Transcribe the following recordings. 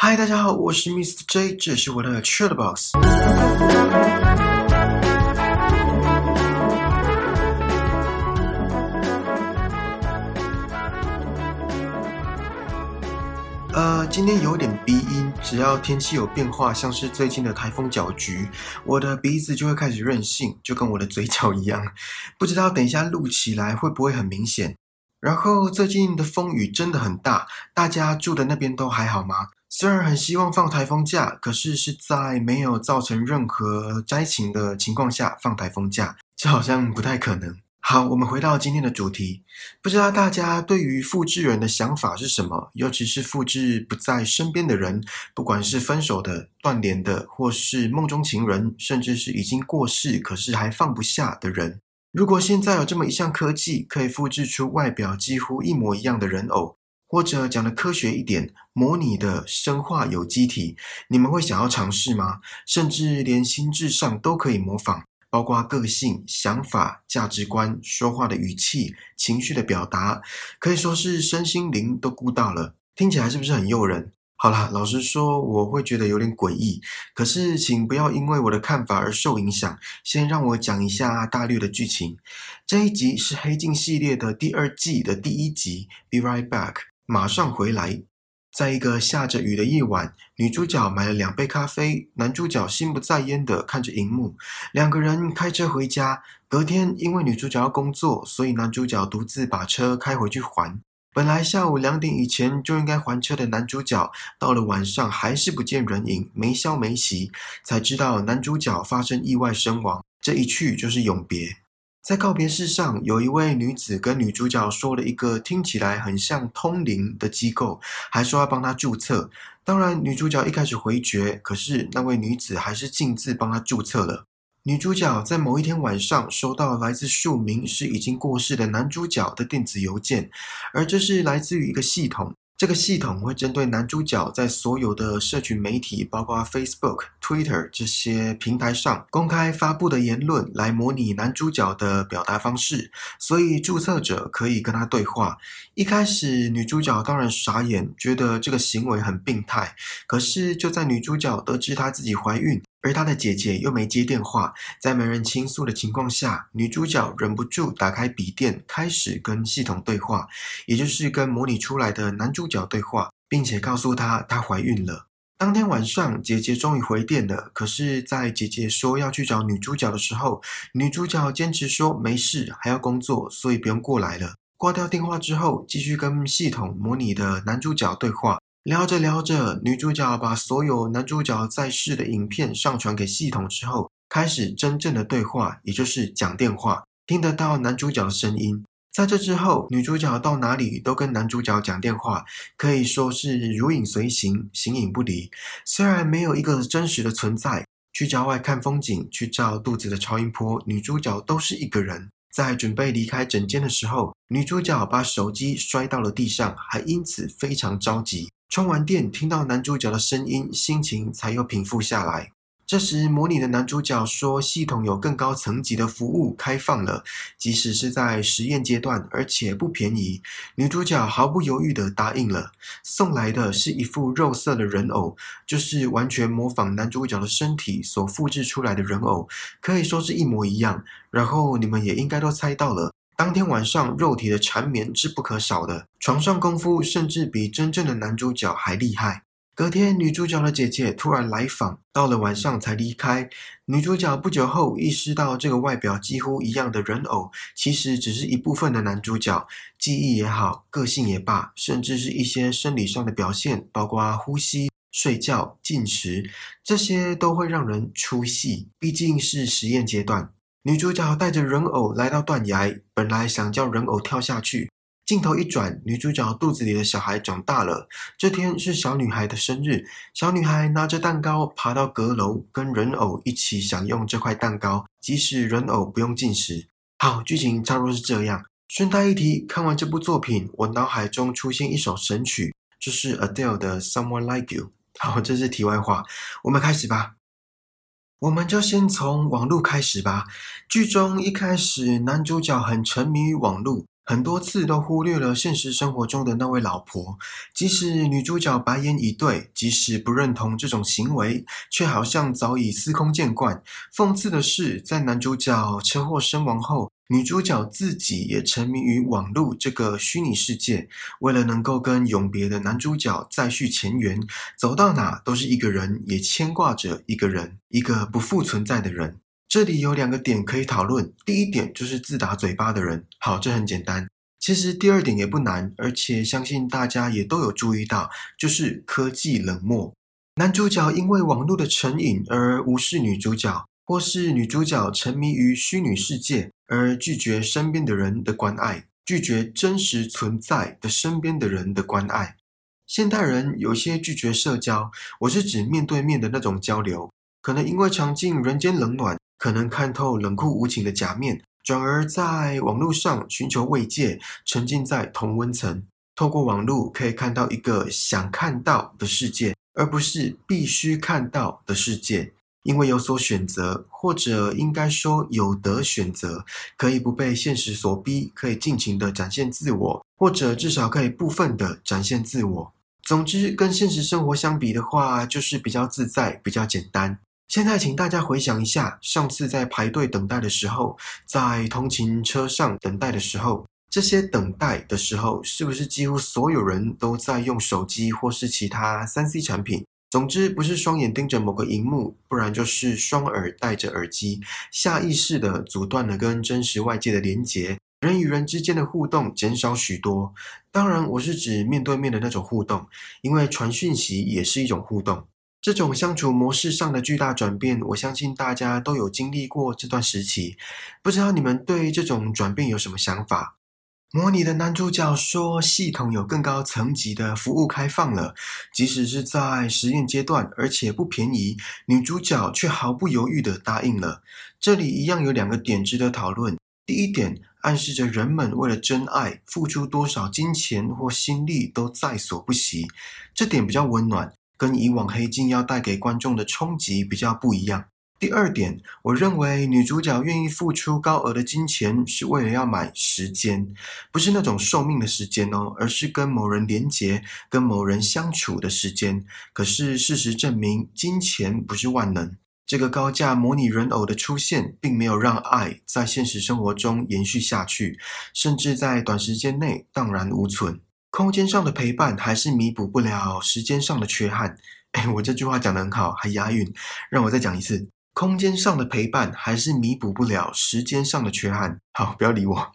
嗨，大家好，我是 Mr. J，这是我的 Chill Box。呃，今天有点鼻音，只要天气有变化，像是最近的台风搅局，我的鼻子就会开始任性，就跟我的嘴角一样。不知道等一下录起来会不会很明显？然后最近的风雨真的很大，大家住的那边都还好吗？虽然很希望放台风假，可是是在没有造成任何灾情的情况下放台风假，这好像不太可能。好，我们回到今天的主题。不知道大家对于复制人的想法是什么？尤其是复制不在身边的人，不管是分手的、断联的，或是梦中情人，甚至是已经过世可是还放不下的人。如果现在有这么一项科技，可以复制出外表几乎一模一样的人偶，或者讲的科学一点，模拟的生化有机体，你们会想要尝试吗？甚至连心智上都可以模仿？包括个性、想法、价值观、说话的语气、情绪的表达，可以说是身心灵都顾到了。听起来是不是很诱人？好啦，老实说，我会觉得有点诡异。可是，请不要因为我的看法而受影响。先让我讲一下大略的剧情。这一集是《黑镜》系列的第二季的第一集。Be right back，马上回来。在一个下着雨的夜晚，女主角买了两杯咖啡，男主角心不在焉的看着荧幕。两个人开车回家。隔天，因为女主角要工作，所以男主角独自把车开回去还。本来下午两点以前就应该还车的男主角，到了晚上还是不见人影，没消没息，才知道男主角发生意外身亡。这一去就是永别。在告别式上，有一位女子跟女主角说了一个听起来很像通灵的机构，还说要帮她注册。当然，女主角一开始回绝，可是那位女子还是径自帮她注册了。女主角在某一天晚上收到来自数名是已经过世的男主角的电子邮件，而这是来自于一个系统。这个系统会针对男主角在所有的社群媒体，包括 Facebook、Twitter 这些平台上公开发布的言论，来模拟男主角的表达方式，所以注册者可以跟他对话。一开始，女主角当然傻眼，觉得这个行为很病态。可是，就在女主角得知她自己怀孕，而她的姐姐又没接电话，在没人倾诉的情况下，女主角忍不住打开笔电，开始跟系统对话，也就是跟模拟出来的男主角对话，并且告诉她她怀孕了。当天晚上，姐姐终于回电了。可是，在姐姐说要去找女主角的时候，女主角坚持说没事，还要工作，所以不用过来了。挂掉电话之后，继续跟系统模拟的男主角对话。聊着聊着，女主角把所有男主角在世的影片上传给系统之后，开始真正的对话，也就是讲电话，听得到男主角的声音。在这之后，女主角到哪里都跟男主角讲电话，可以说是如影随形，形影不离。虽然没有一个真实的存在，去郊外看风景，去照肚子的超音波，女主角都是一个人。在准备离开诊间的时候，女主角把手机摔到了地上，还因此非常着急。充完电，听到男主角的声音，心情才又平复下来。这时，模拟的男主角说：“系统有更高层级的服务开放了，即使是在实验阶段，而且不便宜。”女主角毫不犹豫地答应了。送来的是一副肉色的人偶，就是完全模仿男主角的身体所复制出来的人偶，可以说是一模一样。然后你们也应该都猜到了，当天晚上肉体的缠绵是不可少的，床上功夫甚至比真正的男主角还厉害。隔天，女主角的姐姐突然来访，到了晚上才离开。女主角不久后意识到，这个外表几乎一样的人偶，其实只是一部分的男主角。记忆也好，个性也罢，甚至是一些生理上的表现，包括呼吸、睡觉、进食，这些都会让人出戏。毕竟是实验阶段。女主角带着人偶来到断崖，本来想叫人偶跳下去。镜头一转，女主角肚子里的小孩长大了。这天是小女孩的生日，小女孩拿着蛋糕爬到阁楼，跟人偶一起享用这块蛋糕，即使人偶不用进食。好，剧情差不多是这样。顺带一提，看完这部作品，我脑海中出现一首神曲，就是 Adele 的《Someone Like You》。好，这是题外话，我们开始吧。我们就先从网络开始吧。剧中一开始，男主角很沉迷于网络。很多次都忽略了现实生活中的那位老婆。即使女主角白眼以对，即使不认同这种行为，却好像早已司空见惯。讽刺的是，在男主角车祸身亡后，女主角自己也沉迷于网络这个虚拟世界，为了能够跟永别的男主角再续前缘，走到哪都是一个人，也牵挂着一个人，一个不复存在的人。这里有两个点可以讨论。第一点就是自打嘴巴的人，好，这很简单。其实第二点也不难，而且相信大家也都有注意到，就是科技冷漠。男主角因为网络的成瘾而无视女主角，或是女主角沉迷于虚拟世界而拒绝身边的人的关爱，拒绝真实存在的身边的人的关爱。现代人有些拒绝社交，我是指面对面的那种交流，可能因为尝尽人间冷暖。可能看透冷酷无情的假面，转而在网络上寻求慰藉，沉浸在同温层。透过网络可以看到一个想看到的世界，而不是必须看到的世界。因为有所选择，或者应该说有得选择，可以不被现实所逼，可以尽情的展现自我，或者至少可以部分的展现自我。总之，跟现实生活相比的话，就是比较自在，比较简单。现在，请大家回想一下，上次在排队等待的时候，在通勤车上等待的时候，这些等待的时候，是不是几乎所有人都在用手机或是其他三 C 产品？总之，不是双眼盯着某个荧幕，不然就是双耳戴着耳机，下意识的阻断了跟真实外界的连接，人与人之间的互动减少许多。当然，我是指面对面的那种互动，因为传讯息也是一种互动。这种相处模式上的巨大转变，我相信大家都有经历过这段时期。不知道你们对这种转变有什么想法？模拟的男主角说，系统有更高层级的服务开放了，即使是在实验阶段，而且不便宜，女主角却毫不犹豫地答应了。这里一样有两个点值得讨论。第一点，暗示着人们为了真爱，付出多少金钱或心力都在所不惜，这点比较温暖。跟以往黑镜要带给观众的冲击比较不一样。第二点，我认为女主角愿意付出高额的金钱，是为了要买时间，不是那种寿命的时间哦，而是跟某人连结、跟某人相处的时间。可是事实证明，金钱不是万能。这个高价模拟人偶的出现，并没有让爱在现实生活中延续下去，甚至在短时间内荡然无存。空间上的陪伴还是弥补不了时间上的缺憾。哎，我这句话讲得很好，还押韵。让我再讲一次：空间上的陪伴还是弥补不了时间上的缺憾。好，不要理我。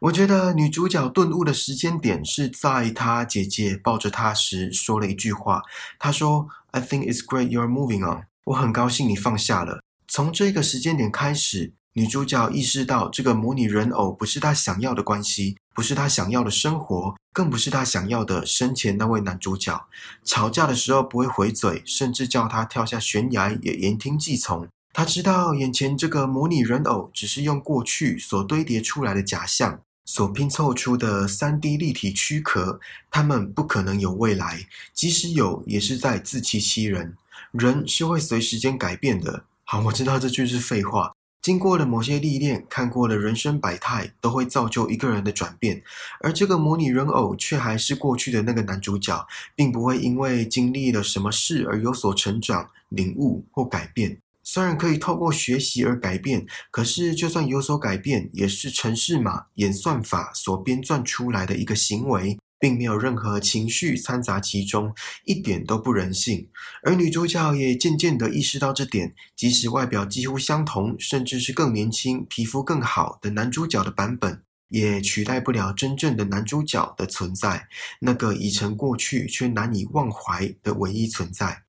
我觉得女主角顿悟的时间点是在她姐姐抱着她时说了一句话。她说：“I think it's great you're moving on。”我很高兴你放下了。从这个时间点开始。女主角意识到，这个模拟人偶不是她想要的关系，不是她想要的生活，更不是她想要的生前那位男主角。吵架的时候不会回嘴，甚至叫他跳下悬崖也言听计从。她知道，眼前这个模拟人偶只是用过去所堆叠出来的假象所拼凑出的三 D 立体躯壳，他们不可能有未来，即使有，也是在自欺欺人。人是会随时间改变的。好，我知道这句是废话。经过了某些历练，看过了人生百态，都会造就一个人的转变。而这个模拟人偶却还是过去的那个男主角，并不会因为经历了什么事而有所成长、领悟或改变。虽然可以透过学习而改变，可是就算有所改变，也是程式码演算法所编撰出来的一个行为。并没有任何情绪掺杂其中，一点都不人性。而女主角也渐渐地意识到这点，即使外表几乎相同，甚至是更年轻、皮肤更好的男主角的版本，也取代不了真正的男主角的存在，那个已成过去却难以忘怀的唯一存在。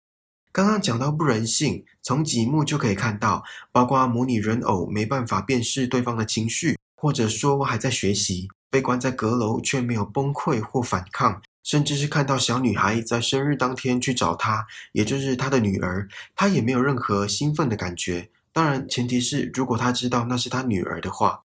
刚刚讲到不人性，从几幕就可以看到，包括模拟人偶没办法辨识对方的情绪，或者说还在学习。被关在阁楼却没有崩溃或反抗，甚至是看到小女孩在生日当天去找他，也就是他的女儿，他也没有任何兴奋的感觉。当然，前提是如果他知道那是他女儿的话。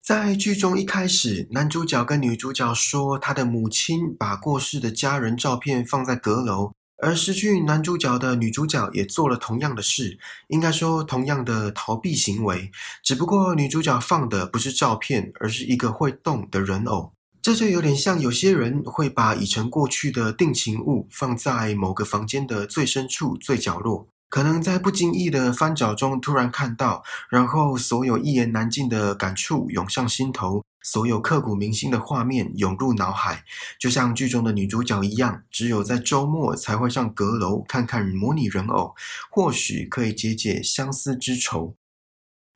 在剧中一开始，男主角跟女主角说，他的母亲把过世的家人照片放在阁楼，而失去男主角的女主角也做了同样的事，应该说同样的逃避行为，只不过女主角放的不是照片，而是一个会动的人偶。这就有点像有些人会把已成过去的定情物放在某个房间的最深处、最角落。可能在不经意的翻找中突然看到，然后所有一言难尽的感触涌上心头，所有刻骨铭心的画面涌入脑海，就像剧中的女主角一样，只有在周末才会上阁楼看看模拟人偶，或许可以解解相思之愁。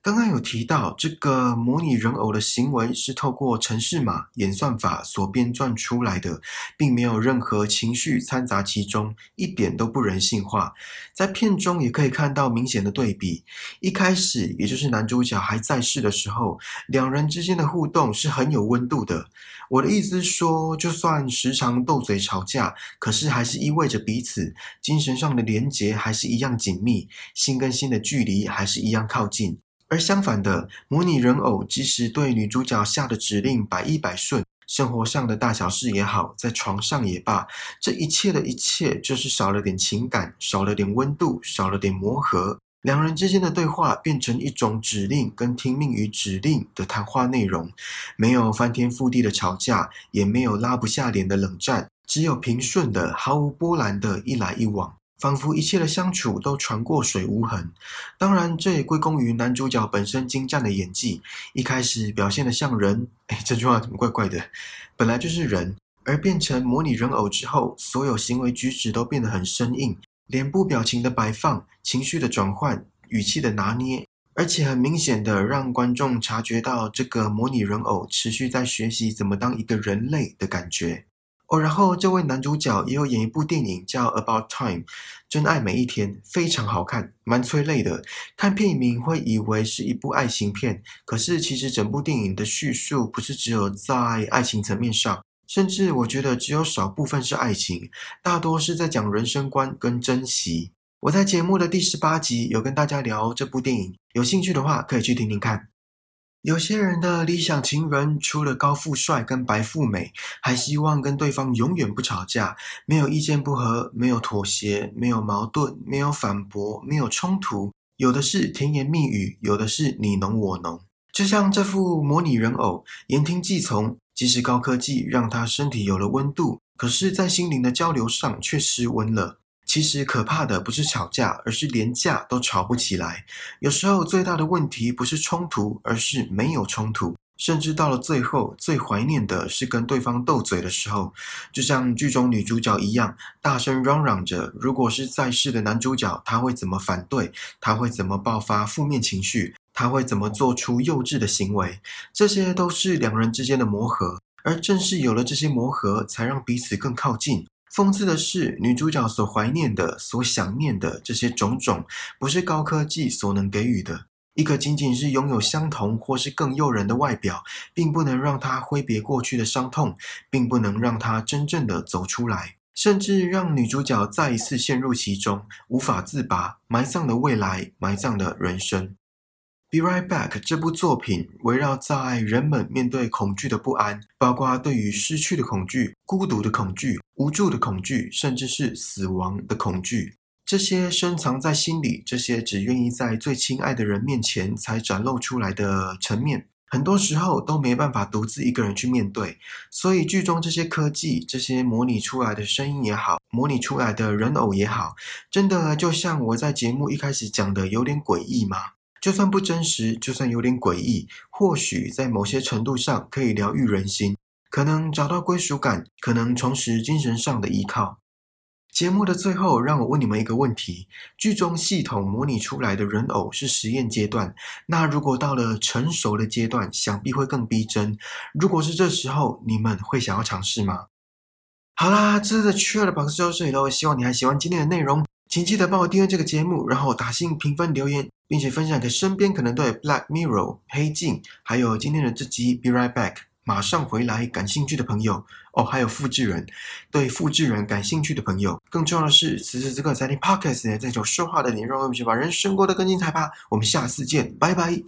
刚刚有提到，这个模拟人偶的行为是透过程式码演算法所编撰出来的，并没有任何情绪掺杂其中，一点都不人性化。在片中也可以看到明显的对比。一开始，也就是男主角还在世的时候，两人之间的互动是很有温度的。我的意思是说，就算时常斗嘴吵架，可是还是意味着彼此精神上的连结还是一样紧密，心跟心的距离还是一样靠近。而相反的，模拟人偶即使对女主角下的指令百依百顺，生活上的大小事也好，在床上也罢，这一切的一切，就是少了点情感，少了点温度，少了点磨合。两人之间的对话变成一种指令跟听命于指令的谈话内容，没有翻天覆地的吵架，也没有拉不下脸的冷战，只有平顺的、毫无波澜的一来一往。仿佛一切的相处都穿过水无痕，当然这也归功于男主角本身精湛的演技。一开始表现的像人，哎，这句话怎么怪怪的？本来就是人，而变成模拟人偶之后，所有行为举止都变得很生硬，脸部表情的摆放、情绪的转换、语气的拿捏，而且很明显的让观众察觉到这个模拟人偶持续在学习怎么当一个人类的感觉。哦，然后这位男主角也有演一部电影叫《About Time》，真爱每一天，非常好看，蛮催泪的。看片名会以为是一部爱情片，可是其实整部电影的叙述不是只有在爱情层面上，甚至我觉得只有少部分是爱情，大多是在讲人生观跟珍惜。我在节目的第十八集有跟大家聊这部电影，有兴趣的话可以去听听看。有些人的理想情人，除了高富帅跟白富美，还希望跟对方永远不吵架，没有意见不合，没有妥协，没有矛盾，没有反驳，没有冲突。有的是甜言蜜语，有的是你侬我侬。就像这副模拟人偶，言听计从，即使高科技让他身体有了温度，可是，在心灵的交流上却失温了。其实可怕的不是吵架，而是连架都吵不起来。有时候最大的问题不是冲突，而是没有冲突。甚至到了最后，最怀念的是跟对方斗嘴的时候，就像剧中女主角一样，大声嚷嚷着：如果是在世的男主角，他会怎么反对？他会怎么爆发负面情绪？他会怎么做出幼稚的行为？这些都是两人之间的磨合，而正是有了这些磨合，才让彼此更靠近。讽刺的是，女主角所怀念的、所想念的这些种种，不是高科技所能给予的。一个仅仅是拥有相同或是更诱人的外表，并不能让她挥别过去的伤痛，并不能让她真正的走出来，甚至让女主角再一次陷入其中，无法自拔，埋葬了未来，埋葬了人生。Be Right Back 这部作品围绕在人们面对恐惧的不安，包括对于失去的恐惧、孤独的恐惧、无助的恐惧，甚至是死亡的恐惧。这些深藏在心里，这些只愿意在最亲爱的人面前才展露出来的层面，很多时候都没办法独自一个人去面对。所以剧中这些科技、这些模拟出来的声音也好，模拟出来的人偶也好，真的就像我在节目一开始讲的，有点诡异吗？就算不真实，就算有点诡异，或许在某些程度上可以疗愈人心，可能找到归属感，可能重拾精神上的依靠。节目的最后，让我问你们一个问题：剧中系统模拟出来的人偶是实验阶段，那如果到了成熟的阶段，想必会更逼真。如果是这时候，你们会想要尝试吗？好啦，这次的缺了宝石就到这里喽，希望你还喜欢今天的内容。请记得帮我订阅这个节目，然后打新评分留言，并且分享给身边可能对《Black Mirror》黑镜，还有今天的这集《Be Right Back》马上回来感兴趣的朋友哦，还有复制人对复制人感兴趣的朋友。更重要的是，此时此刻在听 Podcast 在做说话的你，让我们去把人生过得更精彩吧。我们下次见，拜拜。